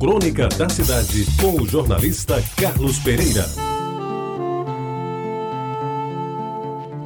Crônica da Cidade, com o jornalista Carlos Pereira.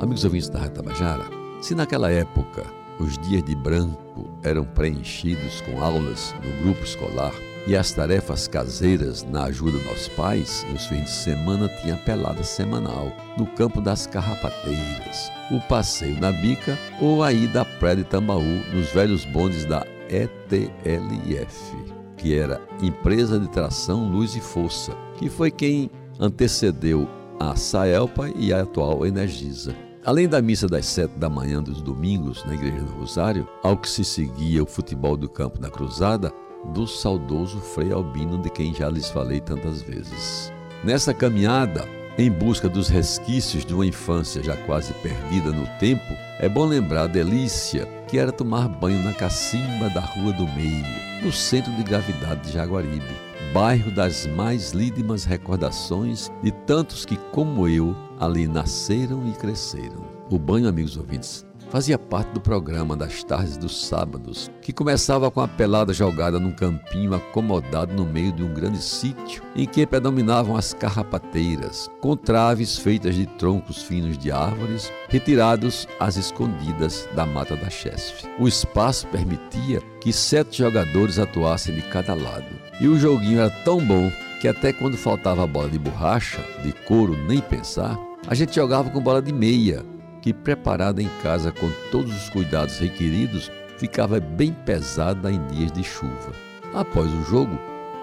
Amigos ouvintes da Rádio Tabajara, se naquela época os dias de branco eram preenchidos com aulas no grupo escolar e as tarefas caseiras na ajuda dos pais, nos fins de semana tinha pelada semanal no campo das carrapateiras, o passeio na bica ou a ida à praia de Tambaú nos velhos bondes da ETLF, que era Empresa de Tração Luz e Força, que foi quem antecedeu a Saelpa e a atual Energisa. Além da missa das sete da manhã dos domingos na Igreja do Rosário, ao que se seguia o futebol do campo da Cruzada, do saudoso Frei Albino, de quem já lhes falei tantas vezes. Nessa caminhada, em busca dos resquícios de uma infância já quase perdida no tempo, é bom lembrar a delícia que era tomar banho na cacimba da Rua do Meio, no centro de gravidade de Jaguaribe, bairro das mais lídimas recordações de tantos que, como eu, ali nasceram e cresceram. O banho, amigos ouvintes, fazia parte do programa das tardes dos sábados, que começava com a pelada jogada num campinho acomodado no meio de um grande sítio, em que predominavam as carrapateiras, com traves feitas de troncos finos de árvores, retirados às escondidas da mata da chesfe. O espaço permitia que sete jogadores atuassem de cada lado, e o joguinho era tão bom que até quando faltava a bola de borracha, de couro nem pensar, a gente jogava com bola de meia, que, preparada em casa com todos os cuidados requeridos, ficava bem pesada em dias de chuva. Após o jogo,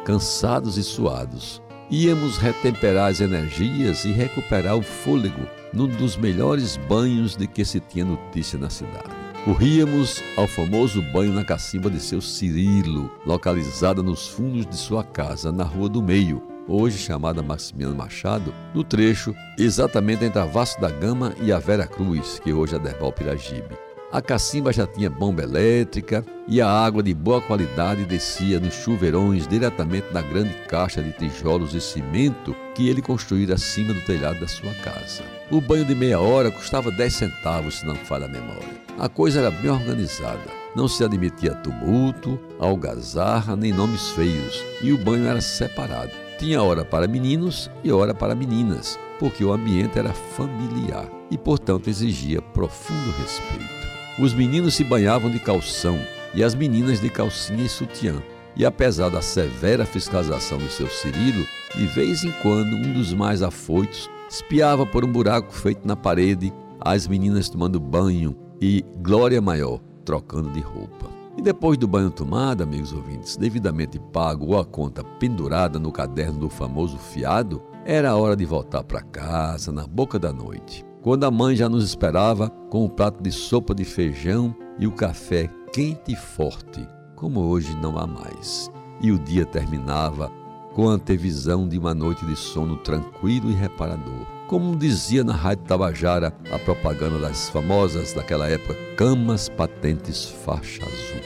cansados e suados, íamos retemperar as energias e recuperar o fôlego num dos melhores banhos de que se tinha notícia na cidade. Corríamos ao famoso banho na cacimba de seu Cirilo, localizada nos fundos de sua casa, na Rua do Meio, hoje chamada Maximiano Machado, no trecho exatamente entre a Vasco da Gama e a Vera Cruz, que hoje é Derbal Piragibe. A cacimba já tinha bomba elétrica e a água de boa qualidade descia nos chuveirões diretamente na grande caixa de tijolos e cimento que ele construíra acima do telhado da sua casa. O banho de meia hora custava 10 centavos, se não falha a memória. A coisa era bem organizada. Não se admitia tumulto, algazarra nem nomes feios, e o banho era separado. Tinha hora para meninos e hora para meninas, porque o ambiente era familiar e, portanto, exigia profundo respeito. Os meninos se banhavam de calção e as meninas de calcinha e sutiã. E apesar da severa fiscalização do seu Cirilo, de vez em quando um dos mais afoitos espiava por um buraco feito na parede as meninas tomando banho e glória maior trocando de roupa. E depois do banho tomado, amigos ouvintes, devidamente pago ou a conta pendurada no caderno do famoso fiado, era a hora de voltar para casa na boca da noite, quando a mãe já nos esperava com um prato de sopa de feijão e o café quente e forte, como hoje não há mais. E o dia terminava com a antevisão de uma noite de sono tranquilo e reparador. Como dizia na Rádio Tabajara a propaganda das famosas daquela época camas patentes faixa azul.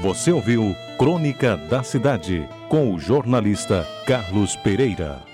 Você ouviu Crônica da Cidade com o jornalista Carlos Pereira.